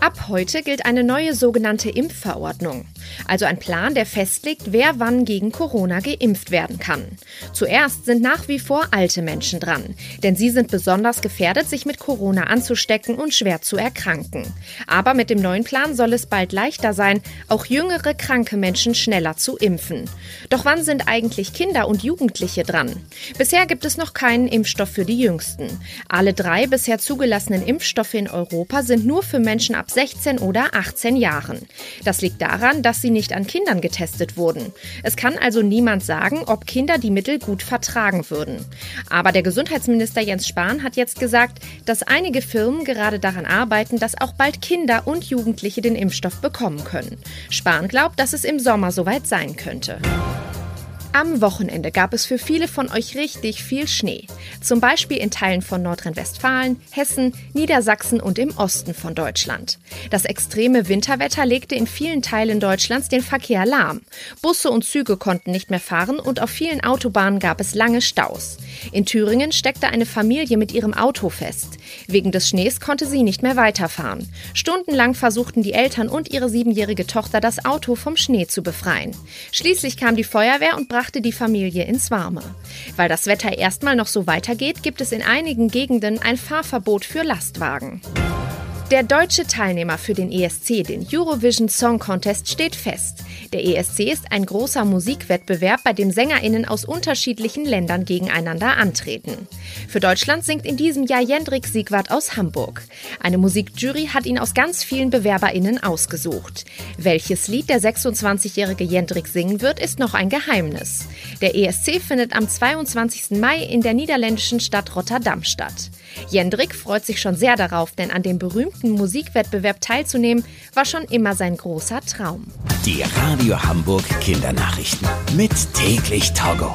Ab heute gilt eine neue sogenannte Impfverordnung. Also ein Plan, der festlegt, wer wann gegen Corona geimpft werden kann. Zuerst sind nach wie vor alte Menschen dran, denn sie sind besonders gefährdet, sich mit Corona anzustecken und schwer zu erkranken. Aber mit dem neuen Plan soll es bald leichter sein, auch jüngere kranke Menschen schneller zu impfen. Doch wann sind eigentlich Kinder und Jugendliche dran? Bisher gibt es noch keinen Impfstoff für die Jüngsten. Alle drei bisher zugelassenen Impfstoffe in Europa sind nur für Menschen ab 16 oder 18 Jahren. Das liegt daran, dass sie nicht an Kindern getestet wurden. Es kann also niemand sagen, ob Kinder die Mittel gut vertragen würden. Aber der Gesundheitsminister Jens Spahn hat jetzt gesagt, dass einige Firmen gerade daran arbeiten, dass auch bald Kinder und Jugendliche den Impfstoff bekommen können. Spahn glaubt, dass es im Sommer soweit sein könnte. Am Wochenende gab es für viele von euch richtig viel Schnee. Zum Beispiel in Teilen von Nordrhein-Westfalen, Hessen, Niedersachsen und im Osten von Deutschland. Das extreme Winterwetter legte in vielen Teilen Deutschlands den Verkehr lahm. Busse und Züge konnten nicht mehr fahren und auf vielen Autobahnen gab es lange Staus. In Thüringen steckte eine Familie mit ihrem Auto fest. Wegen des Schnees konnte sie nicht mehr weiterfahren. Stundenlang versuchten die Eltern und ihre siebenjährige Tochter das Auto vom Schnee zu befreien. Schließlich kam die Feuerwehr und brachte die Familie ins Warme. Weil das Wetter erstmal noch so weitergeht, gibt es in einigen Gegenden ein Fahrverbot für Lastwagen. Der deutsche Teilnehmer für den ESC, den Eurovision Song Contest, steht fest. Der ESC ist ein großer Musikwettbewerb, bei dem SängerInnen aus unterschiedlichen Ländern gegeneinander antreten. Für Deutschland singt in diesem Jahr Jendrik Siegwart aus Hamburg. Eine Musikjury hat ihn aus ganz vielen BewerberInnen ausgesucht. Welches Lied der 26-jährige Jendrik singen wird, ist noch ein Geheimnis. Der ESC findet am 22. Mai in der niederländischen Stadt Rotterdam statt. Jendrik freut sich schon sehr darauf, denn an dem berühmten Musikwettbewerb teilzunehmen, war schon immer sein großer Traum. Die Radio Hamburg Kindernachrichten. Mit täglich Togo.